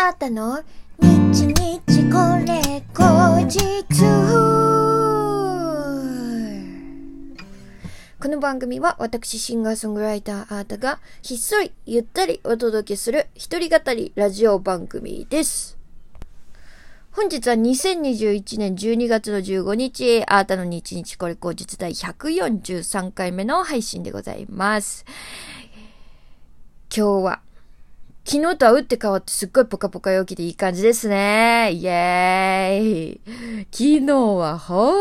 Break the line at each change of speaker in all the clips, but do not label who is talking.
あったの？日日これ後日この番組は私シンガーソングライターアータがひっそりゆったりお届けする一人語りラジオ番組です。本日は2021年12月の15日、アータの日日これ後日第143回目の配信でございます。今日は昨日とは打って変わってすっごいポカポカ陽気でいい感じですね。イエーイ。昨日は本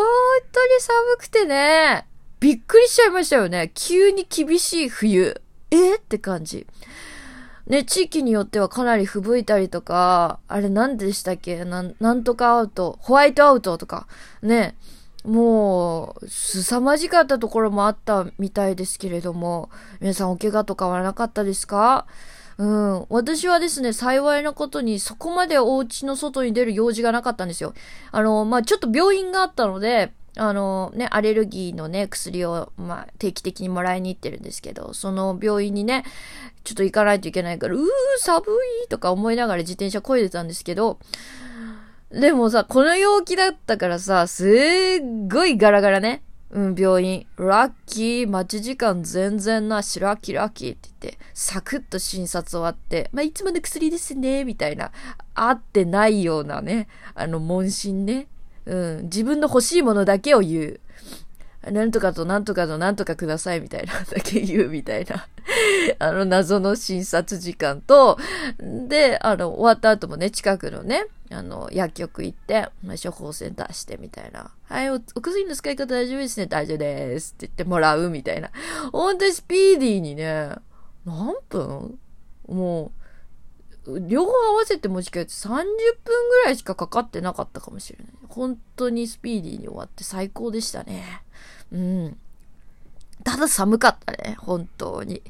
当に寒くてね、びっくりしちゃいましたよね。急に厳しい冬。え？って感じ。ね、地域によってはかなり吹雪いたりとか、あれ何でしたっけ？なん、なんとかアウト、ホワイトアウトとか、ね、もう、凄まじかったところもあったみたいですけれども、皆さんお怪我とかはなかったですか？うん。私はですね、幸いなことにそこまでお家の外に出る用事がなかったんですよ。あの、まあ、ちょっと病院があったので、あのね、アレルギーのね、薬を、まあ、定期的にもらいに行ってるんですけど、その病院にね、ちょっと行かないといけないから、うー、寒いとか思いながら自転車漕いでたんですけど、でもさ、この陽気だったからさ、すっごいガラガラね。うん、病院。ラッキー、待ち時間全然なし、ラッキーラッキーって言って、サクッと診察終わって、まあ、いつもの薬ですね、みたいな、合ってないようなね、あの、問診ね。うん、自分の欲しいものだけを言う。なんとかとなんとかとなんとかくださいみたいなだけ言うみたいな。あの謎の診察時間と、で、あの、終わった後もね、近くのね、あの、薬局行って、まあ、処方箋出してみたいな。はい、お、お薬の使い方大丈夫ですね。大丈夫です。って言ってもらうみたいな。ほんとスピーディーにね、何分？もう、両方合わせてもしかして30分ぐらいしかかかってなかったかもしれない。本当にスピーディーに終わって最高でしたね。うん。ただ寒かったね。本当に。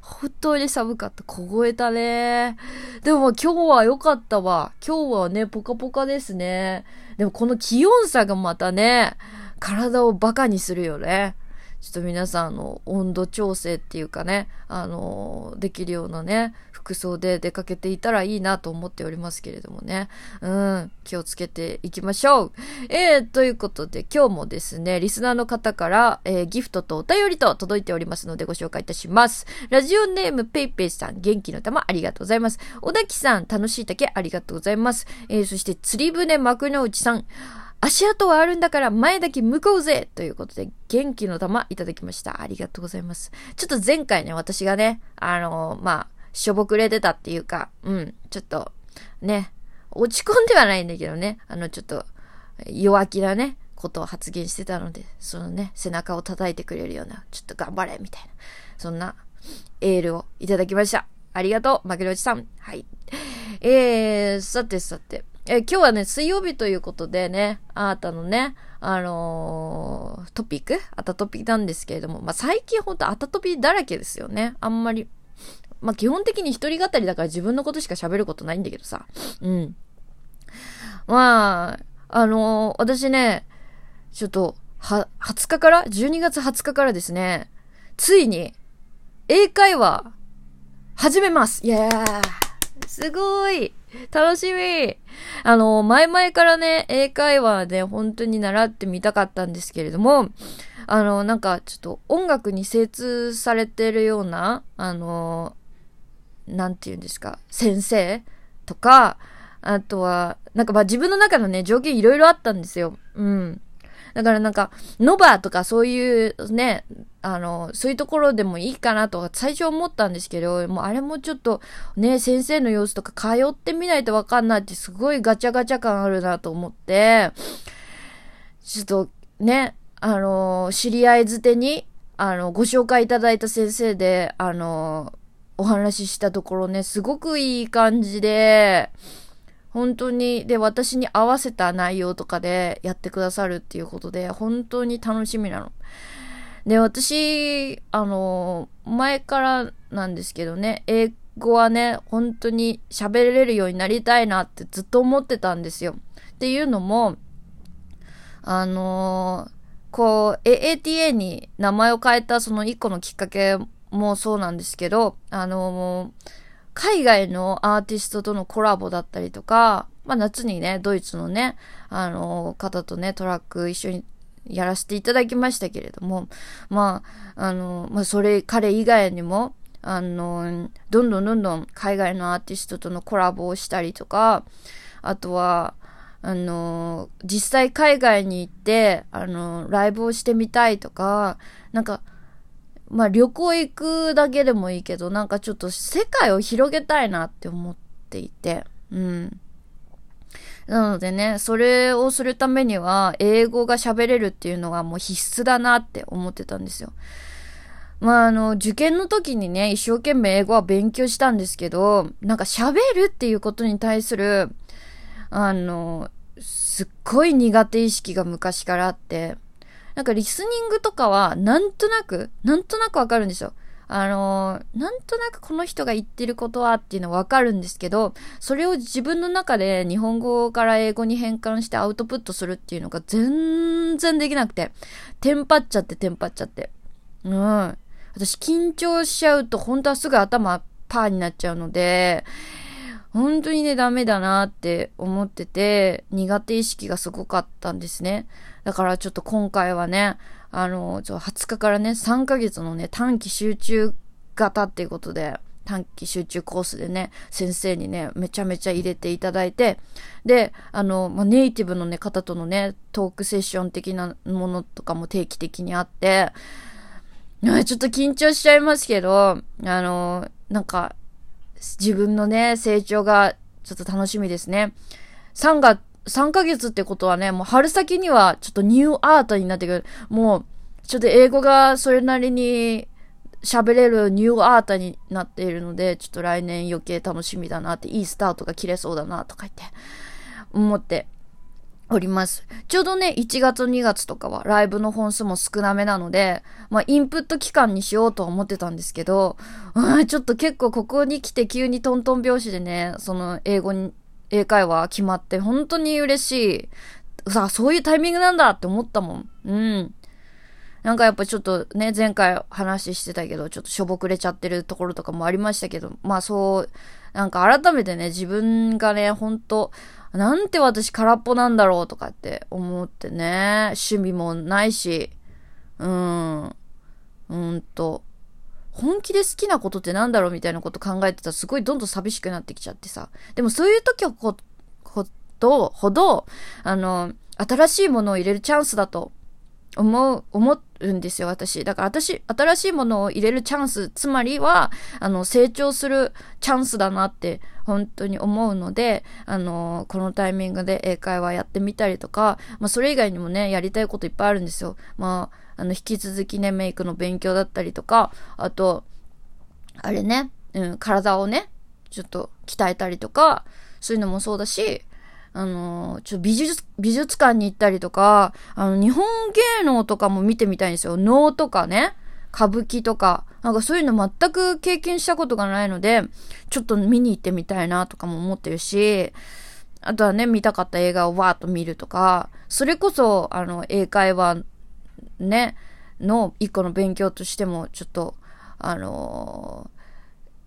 本当に寒かった。凍えたね。でも今日は良かったわ。今日はね、ポカポカですね。でもこの気温差がまたね、体をバカにするよね。ちょっと皆さん、あの、温度調整っていうかね、あの、できるようなね、服装で出かけていたらいいなと思っておりますけれどもね。うん、気をつけていきましょう。えー、ということで今日もですね、リスナーの方から、えー、ギフトとお便りと届いておりますのでご紹介いたします。ラジオネームペイペイさん、元気の玉ありがとうございます。小滝さん、楽しい竹ありがとうございます。えー、そして釣り船幕の内さん、足跡はあるんだから前だけ向こうぜということで、元気の玉いただきました。ありがとうございます。ちょっと前回ね、私がね、あのー、まあ、しょぼくれてたっていうか、うん、ちょっと、ね、落ち込んではないんだけどね、あの、ちょっと、弱気なね、ことを発言してたので、そのね、背中を叩いてくれるような、ちょっと頑張れ、みたいな、そんな、エールをいただきました。ありがとう、マケロチさん。はい。えー、さてさて、え、今日はね、水曜日ということでね、あなたのね、あのー、トピック？あたトピなんですけれども、まあ、最近ほんとあたトピだらけですよね。あんまり、まあ、基本的に一人語りだから自分のことしか喋ることないんだけどさ。うん。まあ、あのー、私ね、ちょっと、は、20日から ?12 月20日からですね、ついに、英会話、始めますイェーすごい楽しみあの、前々からね、英会話で本当に習ってみたかったんですけれども、あの、なんかちょっと音楽に精通されてるような、あの、なんて言うんですか、先生とか、あとは、なんかまあ自分の中のね、条件いろいろあったんですよ。うん。だからなんか、ノバとかそういうね、あの、そういうところでもいいかなとか最初思ったんですけど、もうあれもちょっとね、先生の様子とか通ってみないとわかんないってすごいガチャガチャ感あるなと思って、ちょっとね、あの、知り合いづてに、あの、ご紹介いただいた先生で、あの、お話ししたところね、すごくいい感じで、本当に、で、私に合わせた内容とかでやってくださるっていうことで、本当に楽しみなの。で、私、あの、前からなんですけどね、英語はね、本当に喋れるようになりたいなってずっと思ってたんですよ。っていうのも、あのこう、AATA に名前を変えたその一個のきっかけもそうなんですけど、あの海外のアーティストとのコラボだったりとか、まあ夏にね、ドイツのね、あの、方とね、トラック一緒にやらせていただきましたけれども、まあ、あの、まあそれ、彼以外にも、あの、どんどんどんどん海外のアーティストとのコラボをしたりとか、あとは、あの、実際海外に行って、あの、ライブをしてみたいとか、なんか、まあ旅行行くだけでもいいけど、なんかちょっと世界を広げたいなって思っていて、うん。なのでね、それをするためには、英語が喋れるっていうのがもう必須だなって思ってたんですよ。まあ、あの、受験の時にね、一生懸命英語は勉強したんですけど、なんか喋るっていうことに対する、あの、すっごい苦手意識が昔からあって、なんかリスニングとかは、なんとなく、なんとなくわかるんですよ。あのなんとなくこの人が言ってることはっていうのはわかるんですけど、それを自分の中で日本語から英語に変換してアウトプットするっていうのが全然できなくて、テンパっちゃってテンパっちゃって。うん。私緊張しちゃうと本当はすぐ頭パーになっちゃうので、本当にね、ダメだなって思ってて、苦手意識がすごかったんですね。だからちょっと今回はね、あの、ちょ20日からね、3ヶ月のね、短期集中型っていうことで、短期集中コースでね、先生にね、めちゃめちゃ入れていただいて、で、あの、まあ、ネイティブのね、方とのね、トークセッション的なものとかも定期的にあって、ちょっと緊張しちゃいますけど、あの、なんか、自分のね、成長がちょっと楽しみですね。3月、3ヶ月ってことはね、もう春先にはちょっとニューアートになってくる。もう、ちょっと英語がそれなりに喋れるニューアートになっているので、ちょっと来年余計楽しみだなって、いいスタートが切れそうだなとか言って、思っております。ちょうどね、1月2月とかはライブの本数も少なめなので、まあ、インプット期間にしようと思ってたんですけど、ちょっと結構ここに来て急にトントン拍子でね、その英語に、英会話決まって本当に嬉しい。さあ、そういうタイミングなんだって思ったもん。うん。なんかやっぱちょっとね、前回話してたけど、ちょっとしょぼくれちゃってるところとかもありましたけど、まあそう、なんか改めてね、自分がね、ほんと、なんて私空っぽなんだろうとかって思ってね、趣味もないし、うん、うんと、本気で好きなことってなんだろうみたいなこと考えてたらすごいどんどん寂しくなってきちゃってさ。でもそういう時はこ、こと、ほど、あの、新しいものを入れるチャンスだと思う、思うんですよ、私。だから私、新しいものを入れるチャンス、つまりは、あの、成長するチャンスだなって、本当に思うので、あの、このタイミングで英会話やってみたりとか、まあ、それ以外にもね、やりたいこといっぱいあるんですよ。まあ、あの、引き続きね、メイクの勉強だったりとか、あと、あれね、うん、体をね、ちょっと鍛えたりとか、そういうのもそうだし、あの、ちょっと美術、美術館に行ったりとか、あの、日本芸能とかも見てみたいんですよ。能とかね、歌舞伎とか、なんかそういうの全く経験したことがないので、ちょっと見に行ってみたいなとかも思ってるし、あとはね、見たかった映画をわーっと見るとか、それこそ、あの、英会話、ね、の一個の勉強としても、ちょっと、あの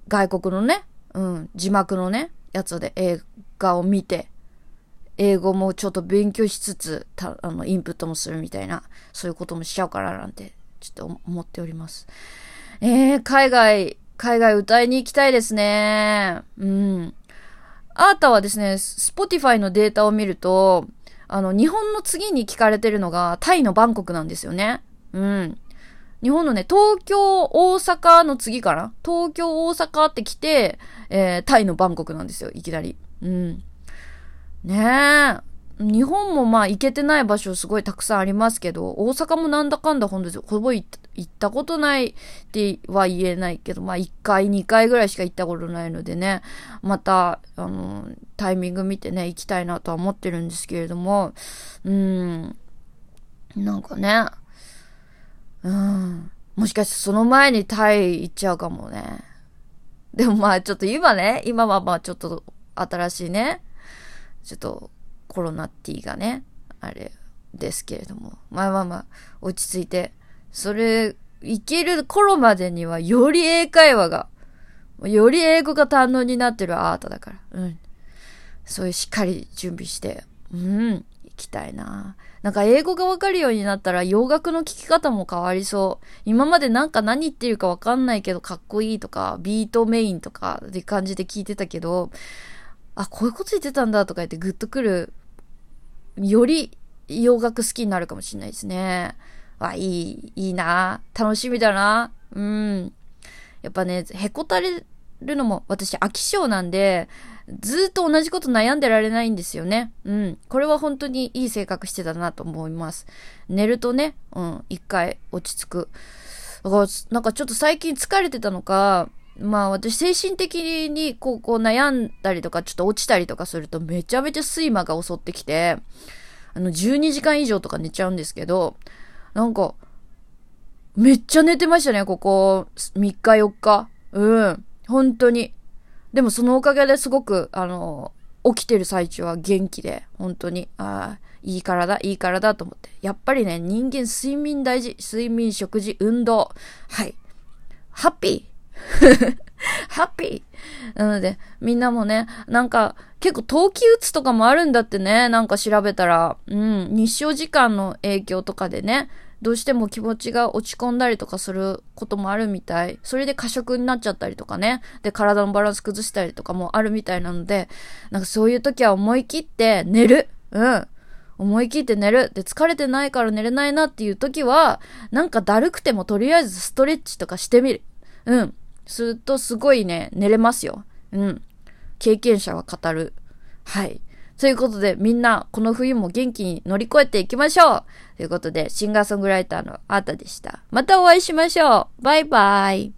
ー、外国のね、うん、字幕のね、やつで映画を見て、英語もちょっと勉強しつつ、たあの、インプットもするみたいな、そういうこともしちゃうからなんて、ちょっと思っております。えー、海外、海外歌いに行きたいですね。うん。あーたはですね、Spotify のデータを見ると、あの、日本の次に聞かれてるのが、タイのバンコクなんですよね。うん。日本のね、東京、大阪の次かな？東京、大阪って来て、えー、タイのバンコクなんですよ、いきなり。うん。ねえ。日本もまあ行けてない場所すごいたくさんありますけど、大阪もなんだかんだほんとほぼ行ったことないっては言えないけど、まあ1回2回ぐらいしか行ったことないのでね、また、あの、タイミング見てね、行きたいなとは思ってるんですけれども、うーん、なんかね、うん、もしかしてその前にタイ行っちゃうかもね。でもまあちょっと今ね、今はまあちょっと新しいね、ちょっとコロナティーがね、あれですけれども。まあまあまあ、落ち着いて、それ、いける頃までにはより英会話が、より英語が堪能になってるアートだから。うん。そういうしっかり準備して、うん、行きたいな。なんか英語がわかるようになったら洋楽の聴き方も変わりそう。今までなんか何言ってるかわかんないけどかっこいいとか、ビートメインとかって感じで聞いてたけど、あ、こういうこと言ってたんだとか言ってグッとくる、より洋楽好きになるかもしれないですね。あ、いい、いいな。楽しみだな。うん。やっぱね、へこたれるのも、私飽き性なんで、ずっと同じこと悩んでられないんですよね。うん。これは本当にいい性格してたなと思います。寝るとね、うん、一回落ち着く。だから、なんかちょっと最近疲れてたのか、まあ私精神的にこう、こう悩んだりとかちょっと落ちたりとかするとめちゃめちゃ睡魔が襲ってきて、あの12時間以上とか寝ちゃうんですけど、なんか、めっちゃ寝てましたね、ここ3日4日。うん。本当に。でもそのおかげですごく、あの、起きてる最中は元気で、本当に、ああ、いい体、いい体と思って。やっぱりね、人間睡眠大事。睡眠、食事、運動。はい。ハッピー ハッピーなので、みんなもね、なんか、結構冬季うつとかもあるんだってね、なんか調べたら。うん、日照時間の影響とかでね、どうしても気持ちが落ち込んだりとかすることもあるみたい。それで過食になっちゃったりとかね。で、体のバランス崩したりとかもあるみたいなので、なんかそういう時は思い切って寝る。うん。思い切って寝る。で、疲れてないから寝れないなっていう時は、なんかだるくてもとりあえずストレッチとかしてみる。うん。するとすごいね、寝れますよ。うん。経験者は語る。はい。ということで、みんな、この冬も元気に乗り越えていきましょうということで、シンガーソングライターのあーたでした。またお会いしましょうバイバイ